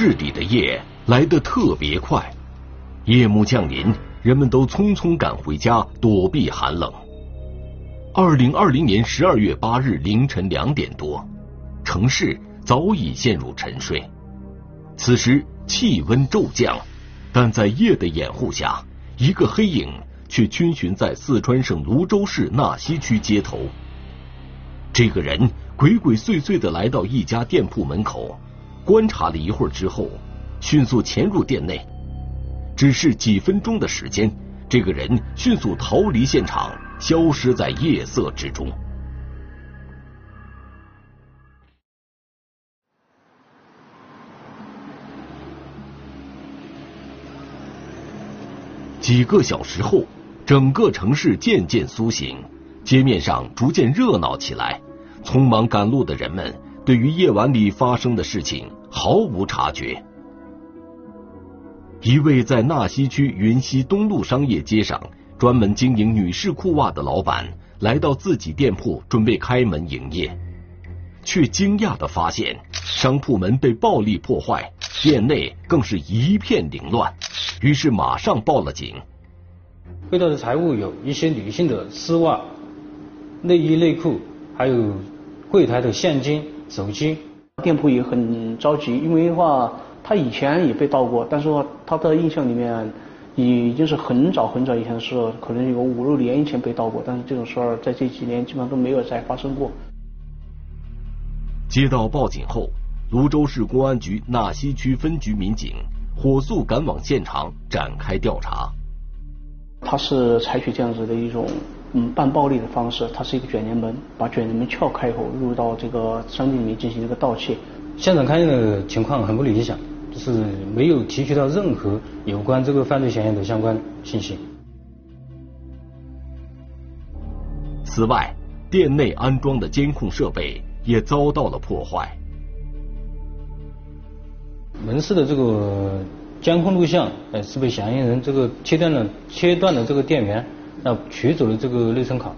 日里的夜来得特别快，夜幕降临，人们都匆匆赶回家躲避寒冷。二零二零年十二月八日凌晨两点多，城市早已陷入沉睡。此时气温骤降，但在夜的掩护下，一个黑影却逡巡在四川省泸州市纳溪区街头。这个人鬼鬼祟祟的来到一家店铺门口，观察了一会儿之后，迅速潜入店内。只是几分钟的时间，这个人迅速逃离现场。消失在夜色之中。几个小时后，整个城市渐渐苏醒，街面上逐渐热闹起来。匆忙赶路的人们对于夜晚里发生的事情毫无察觉。一位在纳西区云溪东路商业街上。专门经营女士裤袜的老板来到自己店铺准备开门营业，却惊讶的发现商铺门被暴力破坏，店内更是一片凌乱，于是马上报了警。被盗的财物有一些女性的丝袜、内衣内裤，还有柜台的现金、手机。店铺也很着急，因为的话他以前也被盗过，但是说他的印象里面。已经是很早很早以前的事，可能有五六年以前被盗过，但是这种事儿在这几年基本上都没有再发生过。接到报警后，泸州市公安局纳溪区分局民警火速赶往现场展开调查。他是采取这样子的一种嗯半暴力的方式，它是一个卷帘门，把卷帘门撬开以后，入到这个商店里面进行一个盗窃。现场勘验的情况很不理想。就是没有提取到任何有关这个犯罪嫌疑的相关信息。此外，店内安装的监控设备也遭到了破坏。门市的这个监控录像，呃，是被嫌疑人这个切断了切断了这个电源，那取走了这个内存卡。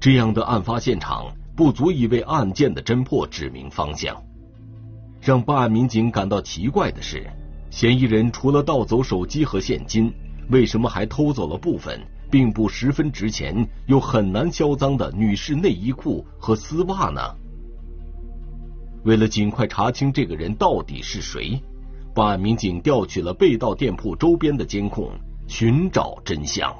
这样的案发现场不足以为案件的侦破指明方向。让办案民警感到奇怪的是，嫌疑人除了盗走手机和现金，为什么还偷走了部分并不十分值钱又很难销赃的女士内衣裤和丝袜呢？为了尽快查清这个人到底是谁，办案民警调取了被盗店铺周边的监控，寻找真相。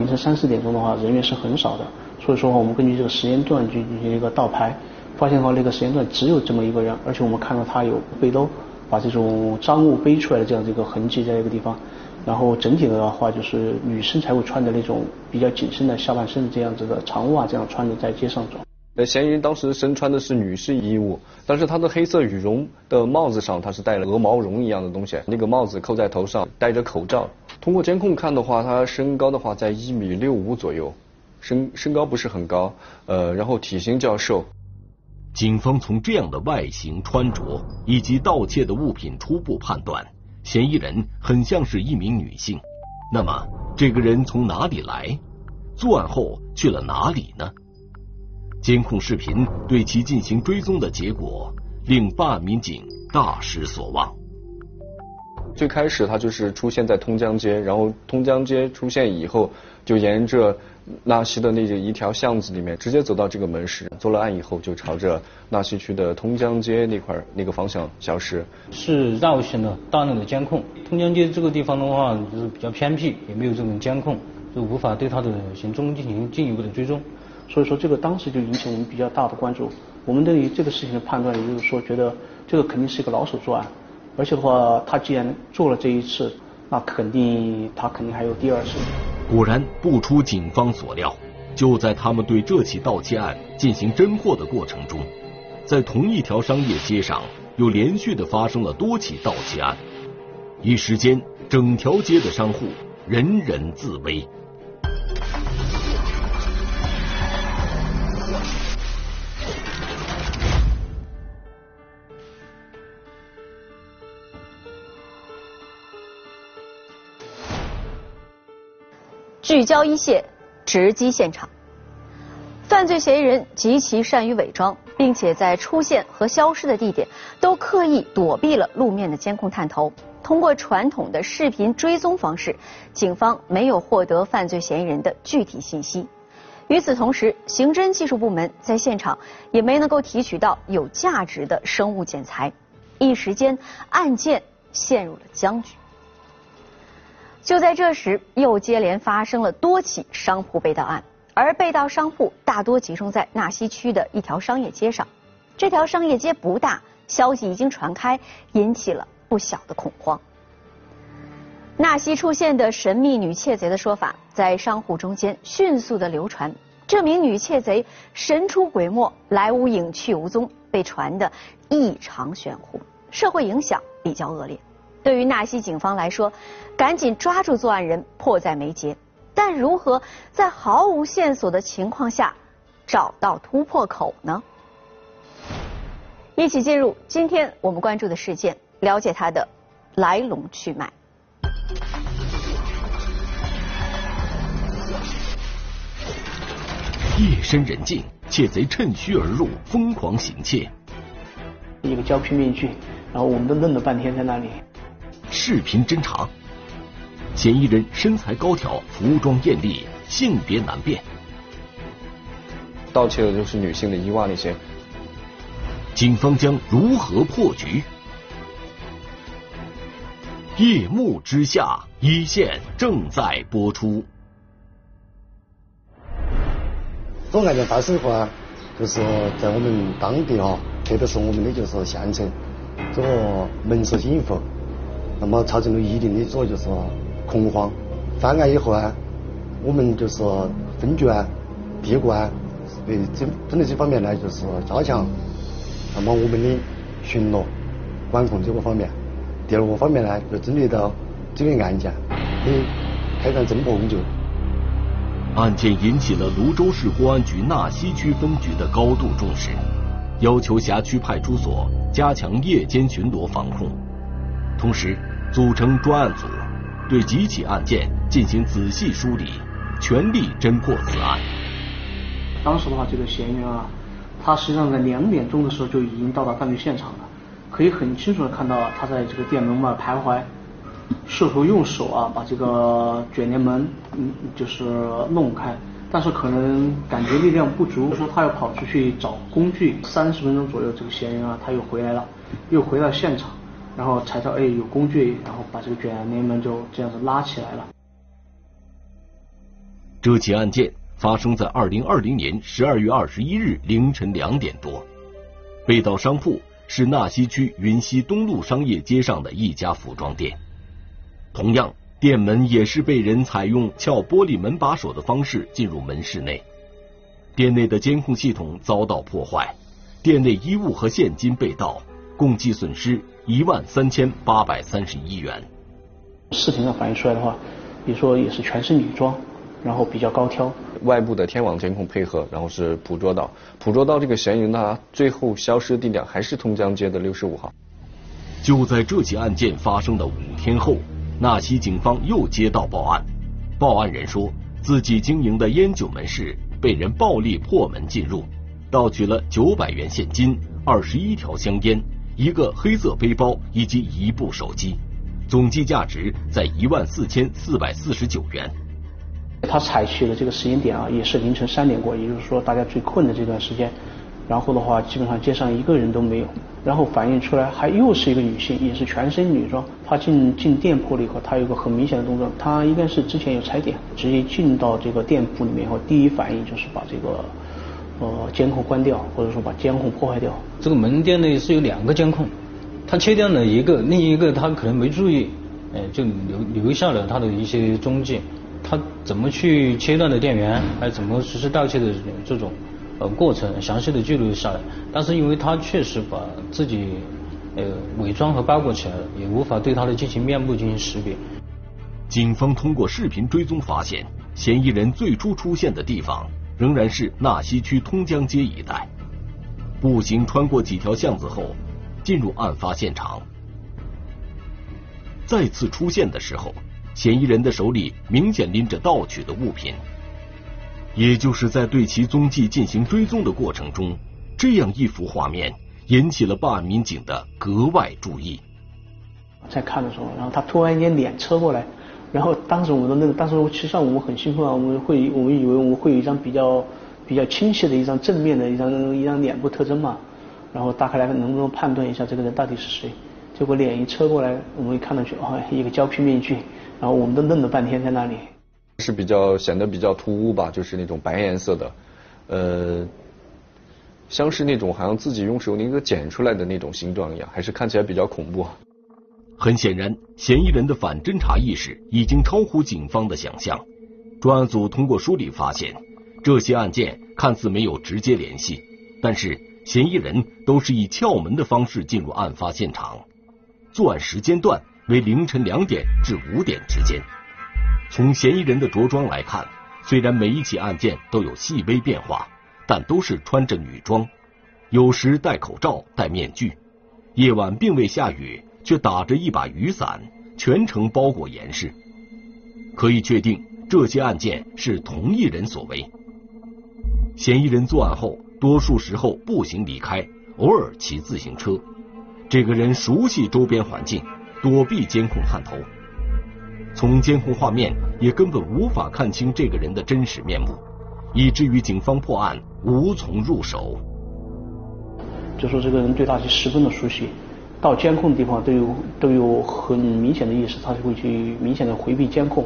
凌晨三四点钟的话，人员是很少的，所以说我们根据这个时间段去进行一个倒排。发现的话，那个时间段只有这么一个人，而且我们看到他有背篓，把这种赃物背出来的这样的一个痕迹在一个地方。然后整体的话，就是女生才会穿的那种比较紧身的下半身这样子的长袜，这样穿着在街上走。嫌疑人当时身穿的是女士衣物，但是他的黑色羽绒的帽子上，他是戴了鹅毛绒一样的东西，那个帽子扣在头上，戴着口罩。通过监控看的话，他身高的话在一米六五左右，身身高不是很高，呃，然后体型较瘦。警方从这样的外形、穿着以及盗窃的物品初步判断，嫌疑人很像是一名女性。那么，这个人从哪里来？作案后去了哪里呢？监控视频对其进行追踪的结果，令办案民警大失所望。最开始他就是出现在通江街，然后通江街出现以后，就沿着。纳西的那个一条巷子里面，直接走到这个门市，作了案以后就朝着纳西区的通江街那块儿那个方向消失。是绕行了大量的监控，通江街这个地方的话就是比较偏僻，也没有这种监控，就无法对他的行踪进行进一步的追踪。所以说这个当时就引起我们比较大的关注。我们对于这个事情的判断，也就是说觉得这个肯定是一个老手作案，而且的话他既然做了这一次，那肯定他肯定还有第二次。果然不出警方所料，就在他们对这起盗窃案进行侦破的过程中，在同一条商业街上又连续的发生了多起盗窃案，一时间整条街的商户人人自危。聚焦一线，直击现场。犯罪嫌疑人极其善于伪装，并且在出现和消失的地点都刻意躲避了路面的监控探头。通过传统的视频追踪方式，警方没有获得犯罪嫌疑人的具体信息。与此同时，刑侦技术部门在现场也没能够提取到有价值的生物检材，一时间案件陷入了僵局。就在这时，又接连发生了多起商铺被盗案，而被盗商铺大多集中在纳西区的一条商业街上。这条商业街不大，消息已经传开，引起了不小的恐慌。纳西出现的神秘女窃贼的说法在商户中间迅速的流传，这名女窃贼神出鬼没，来无影去无踪，被传的异常玄乎，社会影响比较恶劣。对于纳西警方来说，赶紧抓住作案人迫在眉睫，但如何在毫无线索的情况下找到突破口呢？一起进入今天我们关注的事件，了解它的来龙去脉。夜深人静，窃贼趁虚而入，疯狂行窃。一个胶皮面具，然后我们都愣了半天在那里。视频侦查，嫌疑人身材高挑，服装艳丽，性别难辨。盗窃的就是女性的衣袜那些。警方将如何破局？夜幕之下，一线正在播出。这个案件发生以后啊，就是在我们当地哈，特别是我们的就是县城，这个门市警服，那么造成了一定的这个就是恐慌。翻案以后啊，我们就是分局啊、地管对这针对这方面呢，就是加强，那么我们的巡逻、管控这个方面。第二个方面呢，就针对到这个案件的开展侦破工作。案件引起了泸州市公安局纳西区分局的高度重视，要求辖区派出所加强夜间巡逻防控，同时组成专案组，对几起案件进行仔细梳理，全力侦破此案。当时的话，这个嫌疑人啊，他实际上在两点钟的时候就已经到达犯罪现场了，可以很清楚的看到他在这个店门外徘徊。试图用手啊把这个卷帘门嗯就是弄开，但是可能感觉力量不足，说他要跑出去找工具。三十分钟左右，这个嫌疑人啊他又回来了，又回到现场，然后才到哎有工具，然后把这个卷帘门就这样子拉起来了。这起案件发生在二零二零年十二月二十一日凌晨两点多，被盗商铺是纳西区云溪东路商业街上的一家服装店。同样，店门也是被人采用撬玻璃门把手的方式进入门市内。店内的监控系统遭到破坏，店内衣物和现金被盗，共计损失一万三千八百三十一元。视频上反映出来的话，比如说也是全是女装，然后比较高挑。外部的天网监控配合，然后是捕捉到捕捉到这个嫌疑人他最后消失地点还是通江街的六十五号。就在这起案件发生的五天后。纳西警方又接到报案，报案人说自己经营的烟酒门市被人暴力破门进入，盗取了九百元现金、二十一条香烟、一个黑色背包以及一部手机，总计价值在一万四千四百四十九元。他采取的这个时间点啊，也是凌晨三点过，也就是说大家最困的这段时间。然后的话，基本上街上一个人都没有。然后反映出来，还又是一个女性，也是全身女装。她进进店铺了以后，她有个很明显的动作，她应该是之前有踩点，直接进到这个店铺里面以后，第一反应就是把这个呃监控关掉，或者说把监控破坏掉。这个门店内是有两个监控，他切掉了一个，另一个他可能没注意，哎，就留留下了他的一些踪迹。他怎么去切断的电源，还怎么实施盗窃的这种。呃，过程详细的记录下来，但是因为他确实把自己呃伪装和包裹起来了，也无法对他的进行面部进行识别。警方通过视频追踪发现，嫌疑人最初出现的地方仍然是纳西区通江街一带，步行穿过几条巷子后，进入案发现场。再次出现的时候，嫌疑人的手里明显拎着盗取的物品。也就是在对其踪迹进行追踪的过程中，这样一幅画面引起了办案民警的格外注意。在看的时候，然后他突然间脸侧过来，然后当时我们的那个，当时其实上我们很兴奋啊，我们会我们以为我们会有一张比较比较清晰的一张正面的一张一张脸部特征嘛，然后打开来能不能判断一下这个人到底是谁？结果脸一车过来，我们一看到去哦，一个胶皮面具，然后我们都愣了半天在那里。是比较显得比较突兀吧，就是那种白颜色的，呃，像是那种好像自己用手那个剪出来的那种形状一样，还是看起来比较恐怖。很显然，嫌疑人的反侦查意识已经超乎警方的想象。专案组通过梳理发现，这些案件看似没有直接联系，但是嫌疑人都是以撬门的方式进入案发现场。作案时间段为凌晨两点至五点之间。从嫌疑人的着装来看，虽然每一起案件都有细微变化，但都是穿着女装，有时戴口罩、戴面具。夜晚并未下雨。却打着一把雨伞，全程包裹严实。可以确定，这些案件是同一人所为。嫌疑人作案后，多数时候步行离开，偶尔骑自行车。这个人熟悉周边环境，躲避监控探头。从监控画面也根本无法看清这个人的真实面目，以至于警方破案无从入手。就说这个人对他是十分的熟悉。到监控的地方都有都有很明显的意识，他就会去明显的回避监控，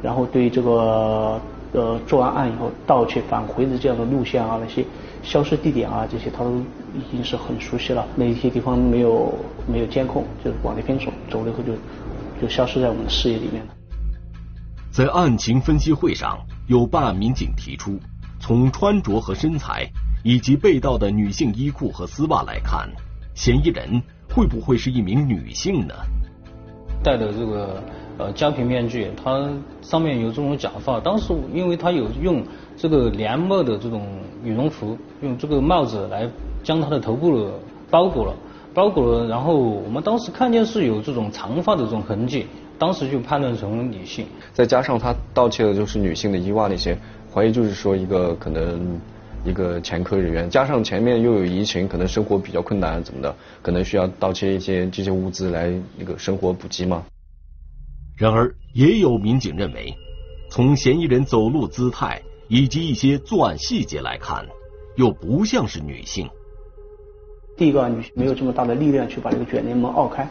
然后对这个呃作完案以后盗窃返回的这样的路线啊，那些消失地点啊这些，他都已经是很熟悉了。那些地方没有没有监控，就是往那边走，走了以后就就消失在我们的视野里面了。在案情分析会上，有办案民警提出，从穿着和身材以及被盗的女性衣裤和丝袜来看，嫌疑人。会不会是一名女性呢？戴的这个呃胶皮面具，它上面有这种假发。当时因为它有用这个连帽的这种羽绒服，用这个帽子来将他的头部包裹了，包裹了。然后我们当时看见是有这种长发的这种痕迹，当时就判断成女性。再加上他盗窃的就是女性的衣袜那些，怀疑就是说一个可能。一个前科人员，加上前面又有疫情，可能生活比较困难，怎么的，可能需要盗窃一些这些物资来那个生活补给嘛。然而，也有民警认为，从嫌疑人走路姿态以及一些作案细节来看，又不像是女性。第一个，女性没有这么大的力量去把这个卷帘门拗开。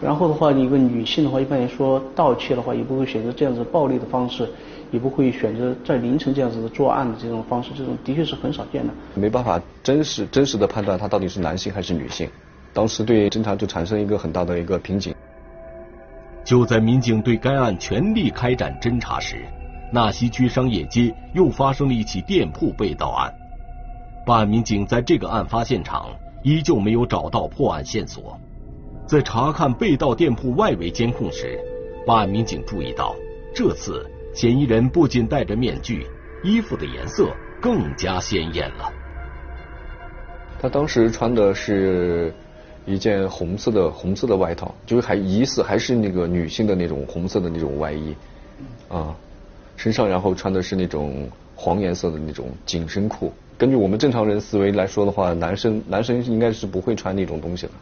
然后的话，一个女性的话，一般来说盗窃的话，也不会选择这样子暴力的方式。也不会选择在凌晨这样子的作案的这种方式，这种的确是很少见的。没办法真实真实的判断他到底是男性还是女性，当时对侦查就产生一个很大的一个瓶颈。就在民警对该案全力开展侦查时，纳西区商业街又发生了一起店铺被盗案。办案民警在这个案发现场依旧没有找到破案线索，在查看被盗店铺外围监控时，办案民警注意到这次。嫌疑人不仅戴着面具，衣服的颜色更加鲜艳了。他当时穿的是一件红色的红色的外套，就是还疑似还是那个女性的那种红色的那种外衣啊，身上然后穿的是那种黄颜色的那种紧身裤。根据我们正常人思维来说的话，男生男生应该是不会穿那种东西的。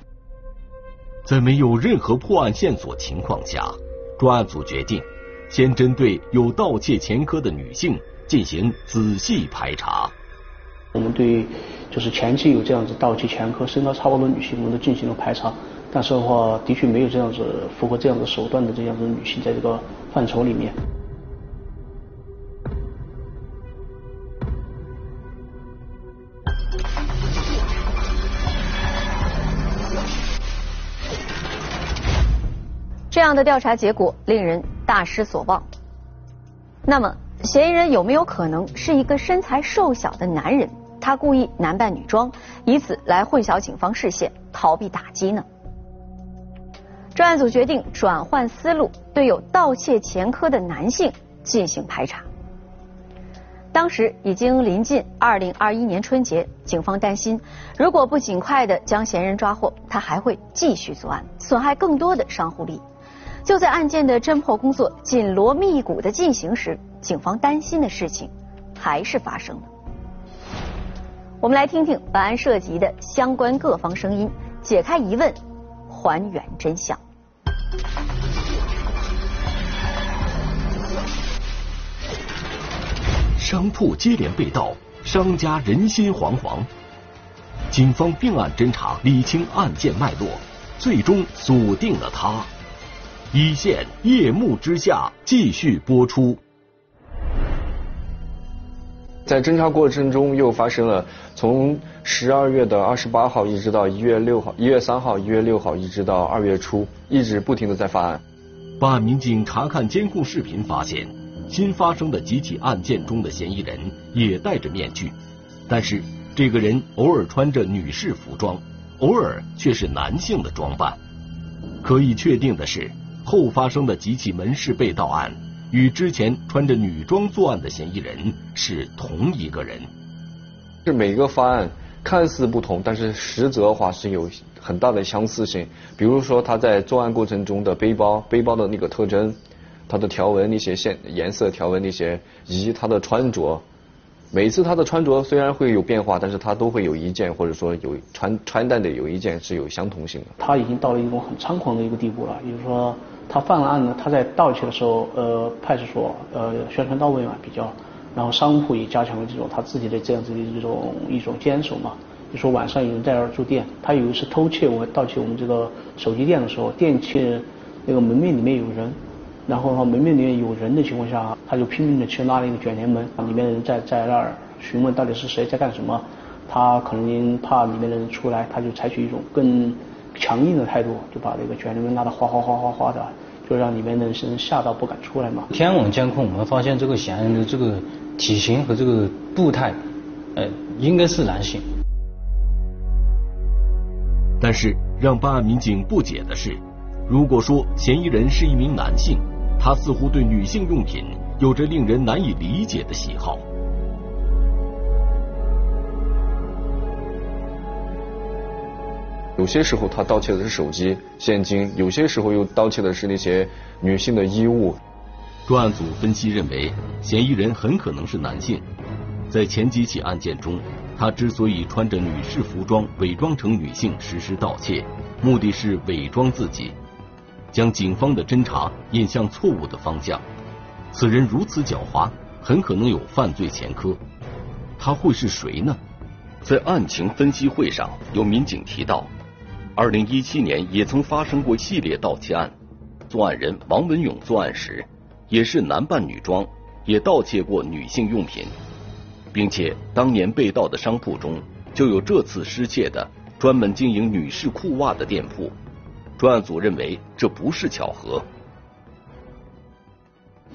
在没有任何破案线索情况下，专案组决定。先针对有盗窃前科的女性进行仔细排查。我们对就是前期有这样子盗窃前科、身高差不多的女性，我们都进行了排查。但是的话，的确没有这样子符合这样的手段的这样子女性在这个范畴里面。这样的调查结果令人大失所望。那么，嫌疑人有没有可能是一个身材瘦小的男人？他故意男扮女装，以此来混淆警方视线，逃避打击呢？专案组决定转换思路，对有盗窃前科的男性进行排查。当时已经临近二零二一年春节，警方担心，如果不尽快的将嫌疑人抓获，他还会继续作案，损害更多的商户利益。就在案件的侦破工作紧锣密鼓的进行时，警方担心的事情还是发生了。我们来听听本案涉及的相关各方声音，解开疑问，还原真相。商铺接连被盗，商家人心惶惶。警方并案侦查，理清案件脉络，最终锁定了他。一线夜幕之下继续播出。在侦查过程中，又发生了从十二月的二十八号一直到一月六号、一月三号、一月六号，一直到二月初，一直不停的在发案。办案民警查看监控视频，发现新发生的几起案件中的嫌疑人也戴着面具，但是这个人偶尔穿着女士服装，偶尔却是男性的装扮。可以确定的是，后发生的几起门市被盗案。与之前穿着女装作案的嫌疑人是同一个人。是每个方案看似不同，但是实则的话是有很大的相似性。比如说他在作案过程中的背包、背包的那个特征、它的条纹那些线颜色条纹那些，以及他的穿着。每次他的穿着虽然会有变化，但是他都会有一件或者说有穿穿戴的有一件是有相同性的。他已经到了一种很猖狂的一个地步了，也就是说。他犯了案呢，他在盗窃的时候，呃，派出所呃宣传到位嘛比较，然后商铺也加强了这种他自己的这样子的一种一种坚守嘛。就说晚上有人在那儿住店，他有一次偷窃我盗窃我们这个手机店的时候，店窃那个门面里面有人，然后的话门面里面有人的情况下，他就拼命的去拉那个卷帘门，里面的人在在那儿询问到底是谁在干什么，他可能怕里面的人出来，他就采取一种更。强硬的态度，就把这个卷帘门拉得哗哗哗哗哗的，就让里面的人吓到不敢出来嘛。天网监控，我们发现这个嫌疑人的这个体型和这个步态，呃，应该是男性。但是让办案民警不解的是，如果说嫌疑人是一名男性，他似乎对女性用品有着令人难以理解的喜好。有些时候他盗窃的是手机、现金，有些时候又盗窃的是那些女性的衣物。专案组分析认为，嫌疑人很可能是男性。在前几起案件中，他之所以穿着女士服装伪装成女性实施盗窃，目的是伪装自己，将警方的侦查引向错误的方向。此人如此狡猾，很可能有犯罪前科。他会是谁呢？在案情分析会上，有民警提到。二零一七年也曾发生过系列盗窃案，作案人王文勇作案时也是男扮女装，也盗窃过女性用品，并且当年被盗的商铺中就有这次失窃的专门经营女士裤袜的店铺。专案组认为这不是巧合。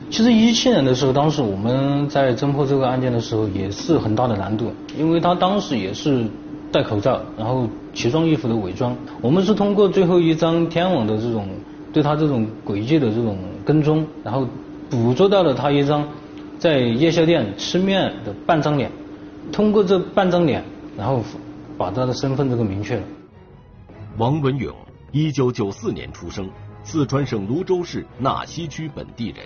其实一七年的时候，当时我们在侦破这个案件的时候也是很大的难度，因为他当时也是。戴口罩，然后奇装异服的伪装。我们是通过最后一张天网的这种对他这种轨迹的这种跟踪，然后捕捉到了他一张在夜宵店吃面的半张脸。通过这半张脸，然后把他的身份这个明确了。王文勇，一九九四年出生，四川省泸州市纳溪区本地人。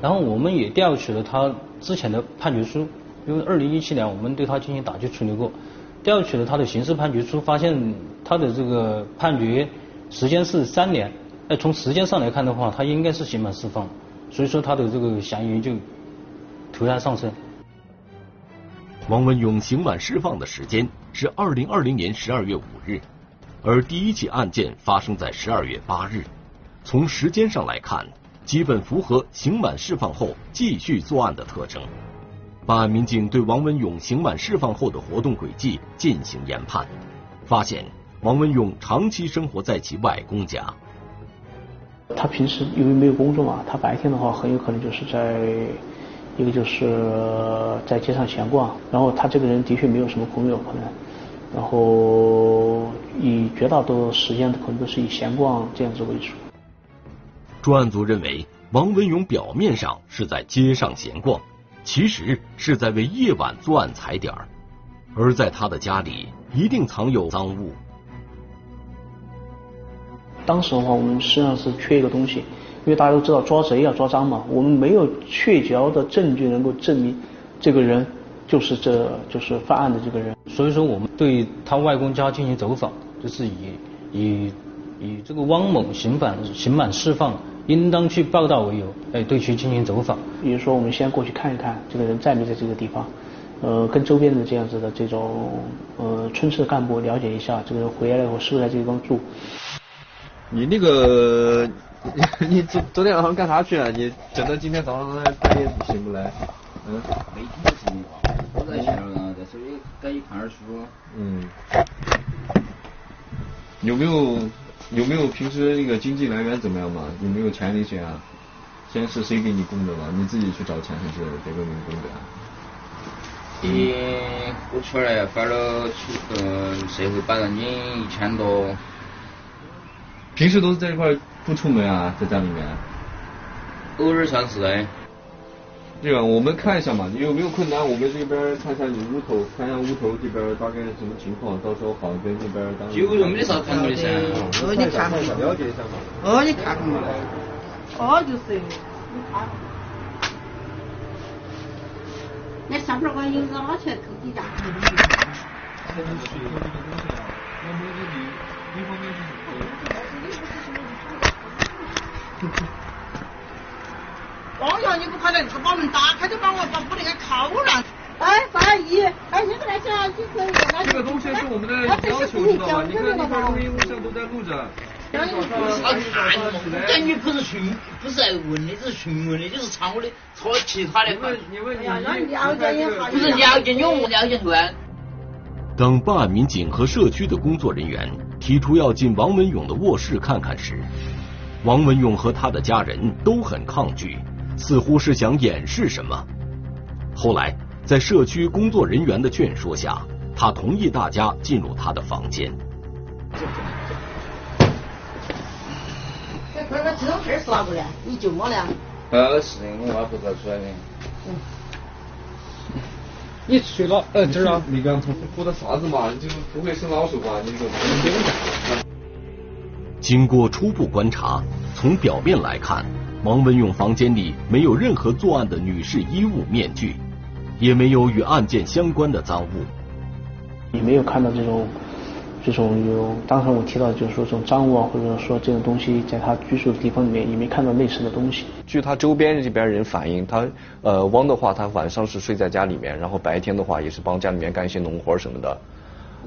然后我们也调取了他之前的判决书，因为二零一七年我们对他进行打击处理过。调取了他的刑事判决书，发现他的这个判决时间是三年。哎，从时间上来看的话，他应该是刑满释放，所以说他的这个嫌疑就突然上升。王文勇刑满释放的时间是二零二零年十二月五日，而第一起案件发生在十二月八日。从时间上来看，基本符合刑满释放后继续作案的特征。办案民警对王文勇刑满释放后的活动轨迹进行研判，发现王文勇长期生活在其外公家。他平时因为没有工作嘛，他白天的话很有可能就是在一个就是在街上闲逛，然后他这个人的确没有什么朋友可能，然后以绝大多数时间可能都是以闲逛这样子为主。专案组认为，王文勇表面上是在街上闲逛。其实是在为夜晚作案踩点儿，而在他的家里一定藏有赃物。当时的话，我们实际上是缺一个东西，因为大家都知道抓贼要抓赃嘛，我们没有确凿的证据能够证明这个人就是这就是犯案的这个人。所以说，我们对他外公家进行走访，就是以以以这个汪某刑满刑满释放，应当去报道为由，哎，对其进行走访。比如说，我们先过去看一看这个人在没在这个地方，呃，跟周边的这样子的这种呃村市干部了解一下，这个人回来以后是不是在这地方住。你那个，你昨昨天晚上干啥去啊？你整到今天早上半夜醒不来。嗯。没听说情况，我在线上在手里赶紧看点书。嗯。有没有有没有平时那个经济来源怎么样嘛？有没有钱那些啊？先是谁给你供的嘛？你自己去找钱还是别人给你供的？你我圈儿来发了出呃社会保障金一千多。平时都是在一块不出门啊，在家里面。偶尔上是哎。这个我们看一下嘛，你有没有困难？我们这边看一下你屋头，看一下屋头这边大概什么情况，到时候好跟这边当。就我们的啥看过的噻？哦，你看嘛了解一下嘛。哦，你看看嘛。哦，就是，你看。那上边我有个老钱偷几家。哦哟，你不可能，他把门打开就把我把屋里给敲了。哎，范阿姨，哎，你个那些你可以。这个东西是我们的要求，知道吗？你看你看录音录像都在录着。他看，感觉不是询，不是来问的，是询问的，就是查我的，查其他的。你问，你问，你了解一下，不是了解你，我了解乱。当办案民警和社区的工作人员提出要进王文勇的卧室看看时，王文勇和他的家人都很抗拒，似乎是想掩饰什么。后来，在社区工作人员的劝说下，他同意大家进入他的房间。这块个这种事是哪个的？你舅妈是我外婆搞出来的。你睡了？呃，这儿啊？你刚的啥子嘛？就不会生老鼠吧？你这个。经过初步观察，从表面来看，王文勇房间里没有任何作案的女士衣物、面具，也没有与案件相关的赃物，也没有看到这种。这种有，刚才我提到就是说这种赃物啊，或者说这种东西，在他居住的地方里面也没看到类似的东西。据他周边这边人反映，他呃汪的话，他晚上是睡在家里面，然后白天的话也是帮家里面干一些农活什么的。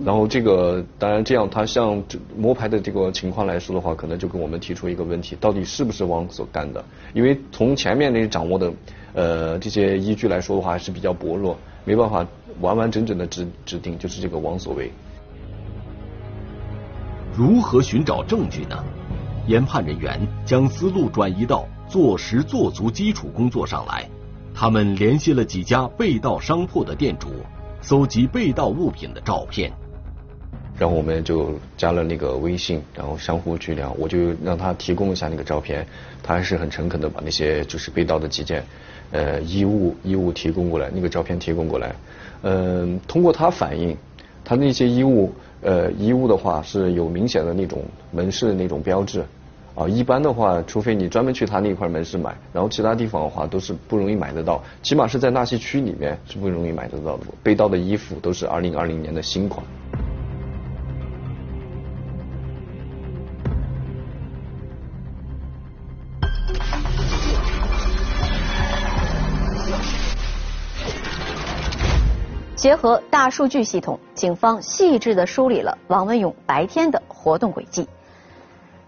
然后这个当然这样，他像摸排的这个情况来说的话，可能就跟我们提出一个问题：到底是不是王所干的？因为从前面那掌握的呃这些依据来说的话，还是比较薄弱，没办法完完整整的指指定就是这个王所为。如何寻找证据呢？研判人员将思路转移到做实做足基础工作上来。他们联系了几家被盗商铺的店主，搜集被盗物品的照片。然后我们就加了那个微信，然后相互去聊。我就让他提供一下那个照片，他还是很诚恳的把那些就是被盗的几件呃衣物衣物提供过来，那个照片提供过来。嗯，通过他反映，他那些衣物。呃，衣物的话是有明显的那种门市的那种标志，啊，一般的话，除非你专门去他那块门市买，然后其他地方的话都是不容易买得到，起码是在纳西区里面是不容易买得到的。被盗的衣服都是二零二零年的新款。结合大数据系统，警方细致地梳理了王文勇白天的活动轨迹，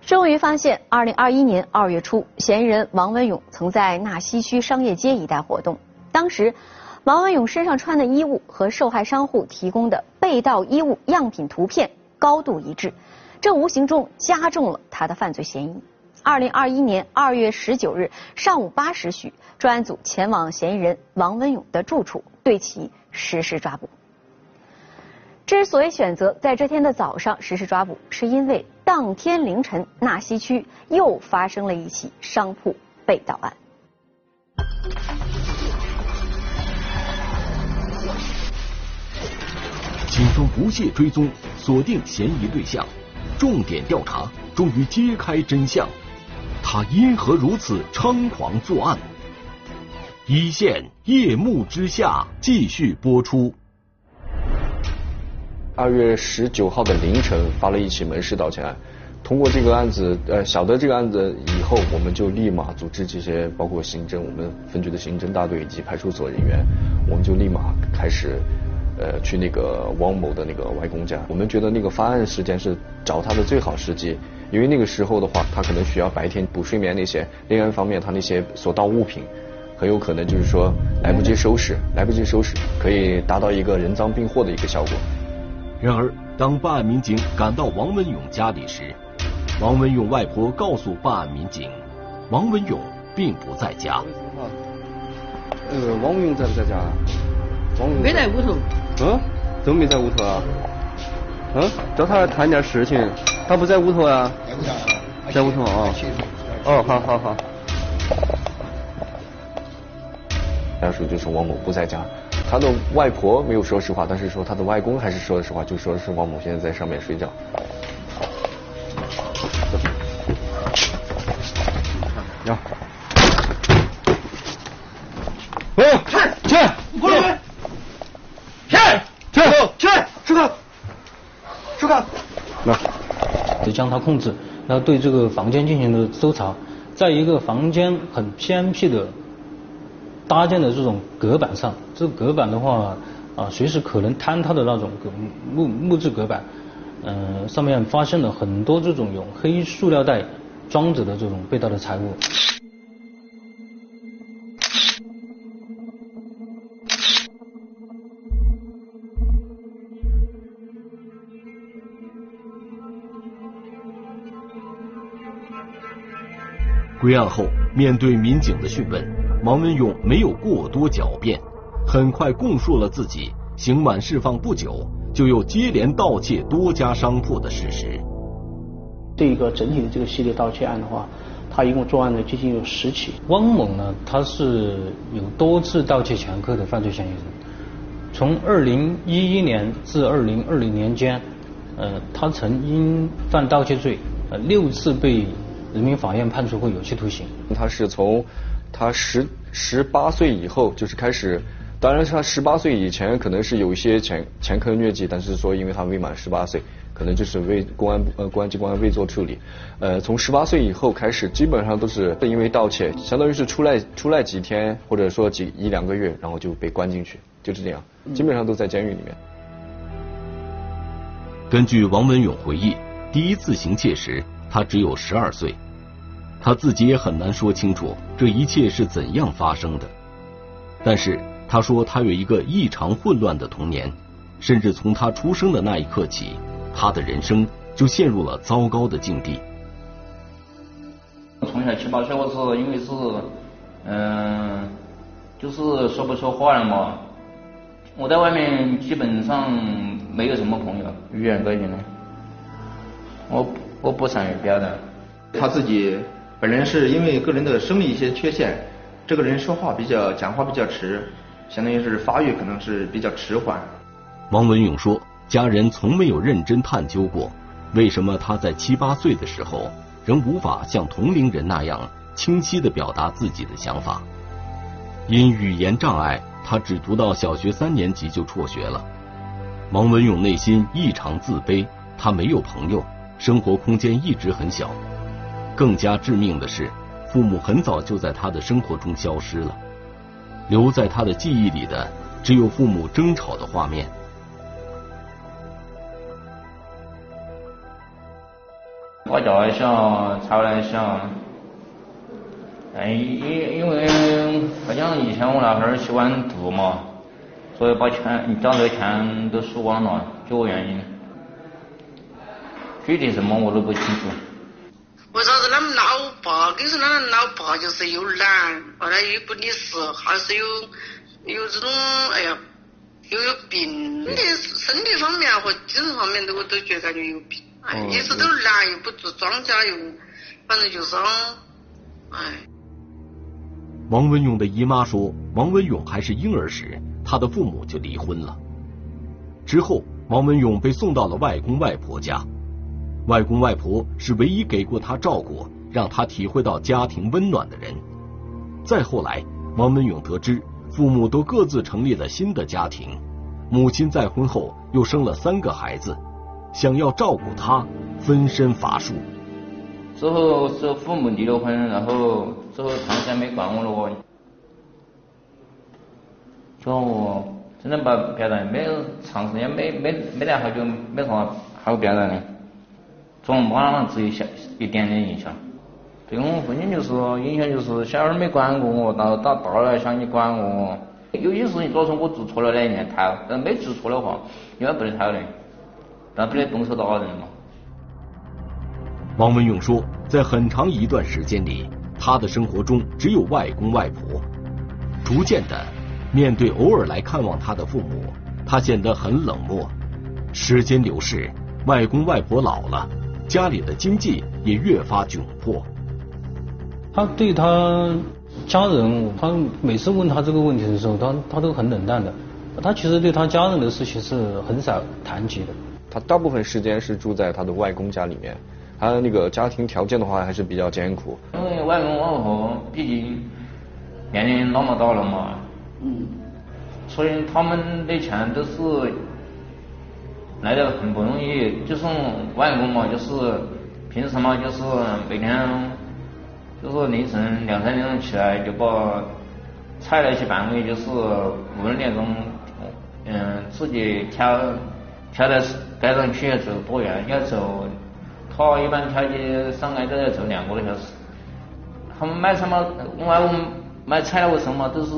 终于发现，二零二一年二月初，嫌疑人王文勇曾在纳西区商业街一带活动。当时，王文勇身上穿的衣物和受害商户提供的被盗衣物样品图片高度一致，这无形中加重了他的犯罪嫌疑。二零二一年二月十九日上午八时许，专案组前往嫌疑人王文勇的住处，对其。实施抓捕。之所以选择在这天的早上实施抓捕，是因为当天凌晨纳西区又发生了一起商铺被盗案。警方不懈追踪，锁定嫌疑对象，重点调查，终于揭开真相。他因何如此猖狂作案？一线夜幕之下继续播出。二月十九号的凌晨发了一起门市盗窃案。通过这个案子，呃，晓得这个案子以后，我们就立马组织这些，包括刑侦，我们分局的刑侦大队以及派出所人员，我们就立马开始，呃，去那个汪某的那个外公家。我们觉得那个发案时间是找他的最好时机，因为那个时候的话，他可能需要白天补睡眠那些，另外一方面，他那些所盗物品，很有可能就是说来不及收拾，来不及收拾，可以达到一个人赃并获的一个效果。然而，当办案民警赶到王文勇家里时，王文勇外婆告诉办案民警，王文勇并不在家。呃，王文勇在不在家？王文勇没在屋头。嗯？怎么没在屋头啊？嗯？找他来谈点事情，他不在屋头啊？在屋头啊？哦，好好好。家属就是王某不在家，他的外婆没有说实话，但是说他的外公还是说了实话，就说是王某现在在上面睡觉。呀！哦，去去，过来！去去去，吃饭吃饭。来，就将他控制，然后对这个房间进行了搜查，在一个房间很偏僻的搭建的这种隔板上，这个隔板的话啊，随时可能坍塌的那种木木质隔板，嗯，上面发现了很多这种用黑塑料袋。装着的这种被盗的财物。归案后，面对民警的讯问，王文勇没有过多狡辩，很快供述了自己刑满释放不久就又接连盗窃多家商铺的事实。这个整体的这个系列盗窃案的话，他一共作案的接近有十起。汪某呢，他是有多次盗窃前科的犯罪嫌疑人。从二零一一年至二零二零年间，呃，他曾因犯盗窃罪，呃，六次被人民法院判处过有期徒刑。他是从他十十八岁以后就是开始，当然他十八岁以前可能是有一些前前科疟疾，但是说因为他未满十八岁。可能就是未公安呃公安机关未做处理，呃从十八岁以后开始，基本上都是因为盗窃，相当于是出来出来几天或者说几一两个月，然后就被关进去，就是这样，基本上都在监狱里面。根据王文勇回忆，第一次行窃时他只有十二岁，他自己也很难说清楚这一切是怎样发生的，但是他说他有一个异常混乱的童年，甚至从他出生的那一刻起。他的人生就陷入了糟糕的境地。从小七八岁，我是因为是，嗯，就是说不说话了嘛。我在外面基本上没有什么朋友，语言方面的，我我不善于表达。他自己本人是因为个人的生理一些缺陷，这个人说话比较讲话比较迟，相当于是发育可能是比较迟缓。王文勇说。家人从没有认真探究过，为什么他在七八岁的时候仍无法像同龄人那样清晰的表达自己的想法。因语言障碍，他只读到小学三年级就辍学了。王文勇内心异常自卑，他没有朋友，生活空间一直很小。更加致命的是，父母很早就在他的生活中消失了，留在他的记忆里的只有父母争吵的画面。打架也小，吵来小，哎，因因为好像以前我那会儿喜欢赌嘛，所以把钱家里钱都输光了，就这原因。具体什么我都不清楚。为啥子他们老爸？跟你说，他老爸就是又懒，完了又不理事，还是有有这种哎呀，又有病，身体身体方面和精神方面都我都觉得感觉有病。一直都懒，又不做庄稼，又反正就是，哎。王文勇的姨妈说，王文勇还是婴儿时，他的父母就离婚了。之后，王文勇被送到了外公外婆家，外公外婆是唯一给过他照顾、让他体会到家庭温暖的人。再后来，王文勇得知父母都各自成立了新的家庭，母亲再婚后又生了三个孩子，想要照顾他，分身乏术。之后是父母离了婚，然后之后长时间没管我了，就我真的把别人没有长时间没没没得好久没啥好别人的，从妈上只有小一点点影响。对我父亲就是影响就是小孩没管过我，到到大了想你管我，有些事情主要是我做错了那一年逃，但没做错的话，一般不得逃的，但不得动手打人嘛。王文勇说，在很长一段时间里，他的生活中只有外公外婆。逐渐的，面对偶尔来看望他的父母，他显得很冷漠。时间流逝，外公外婆老了，家里的经济也越发窘迫。他对他家人，他每次问他这个问题的时候，他他都很冷淡的。他其实对他家人的事情是很少谈及的。他大部分时间是住在他的外公家里面，他那个家庭条件的话还是比较艰苦。因为外公外婆毕竟年龄那么大了嘛，嗯，所以他们的钱都是来的很不容易。就是外公嘛，就是平时嘛，就是每天。就是凌晨两三点钟起来，就把菜那些半位，就是五六点钟，嗯，自己挑挑到街上去要走多远？要走，他一般挑起上街都要走两个多小时。他们卖什么，外公卖菜那个时候嘛，都是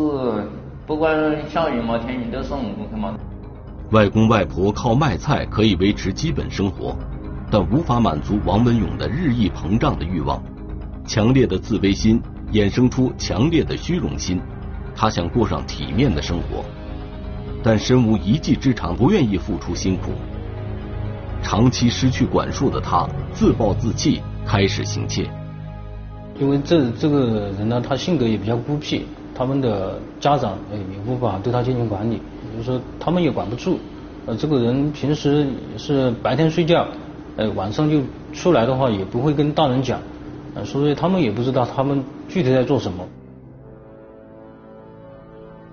不管下雨嘛，天气都是五公克嘛。外公外婆靠卖菜可以维持基本生活，但无法满足王文勇的日益膨胀的欲望。强烈的自卑心衍生出强烈的虚荣心，他想过上体面的生活，但身无一技之长，不愿意付出辛苦。长期失去管束的他，自暴自弃，开始行窃。因为这这个人呢，他性格也比较孤僻，他们的家长也无法对他进行管理，就是说他们也管不住。呃，这个人平时是白天睡觉，呃，晚上就出来的话，也不会跟大人讲。呃所以他们也不知道他们具体在做什么。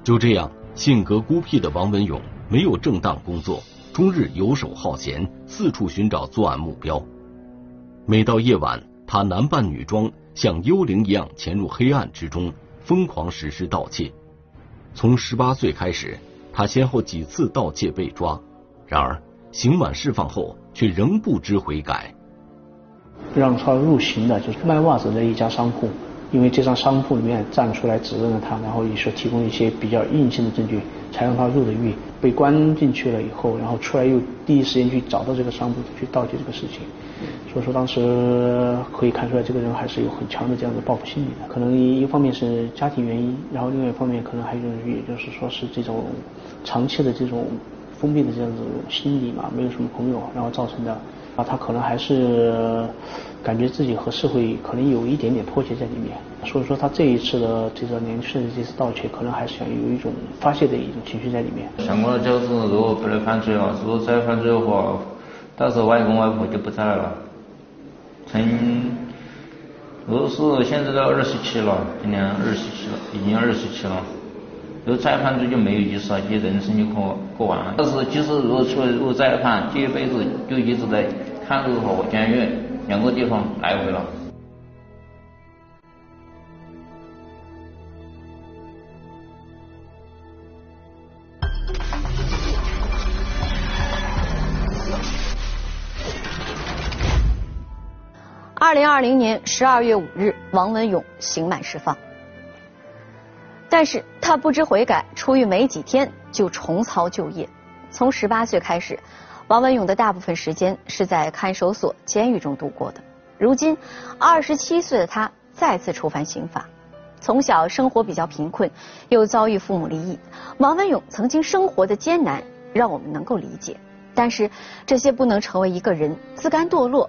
就这样，性格孤僻的王文勇没有正当工作，终日游手好闲，四处寻找作案目标。每到夜晚，他男扮女装，像幽灵一样潜入黑暗之中，疯狂实施盗窃。从十八岁开始，他先后几次盗窃被抓，然而刑满释放后，却仍不知悔改。让他入刑的就是卖袜子的一家商铺，因为这张商铺里面站出来指认了他，然后也是提供一些比较硬性的证据，才让他入的狱。被关进去了以后，然后出来又第一时间去找到这个商铺去盗窃这个事情，所以说当时可以看出来这个人还是有很强的这样的报复心理的。可能一方面是家庭原因，然后另外一方面可能还有也就是说是这种长期的这种封闭的这样子心理嘛，没有什么朋友，然后造成的。啊，他可能还是感觉自己和社会可能有一点点脱节在里面，所以说他这一次的这个年轻的这次盗窃，可能还是想有一种发泄的一种情绪在里面。像我就是如果不能犯罪了，如果再犯罪的话，到时候外公外婆就不在了。从不是现在都二十七了，今年二十七了，已经二十七了。如果再犯罪就没有意思了，你人生就过过完了。但是即使如果出来如果再犯，这一辈子就一直在看守和监狱两个地方来回了。二零二零年十二月五日，王文勇刑满释放。但是他不知悔改，出狱没几天就重操旧业。从十八岁开始，王文勇的大部分时间是在看守所、监狱中度过的。如今，二十七岁的他再次触犯刑法。从小生活比较贫困，又遭遇父母离异，王文勇曾经生活的艰难，让我们能够理解。但是，这些不能成为一个人自甘堕落、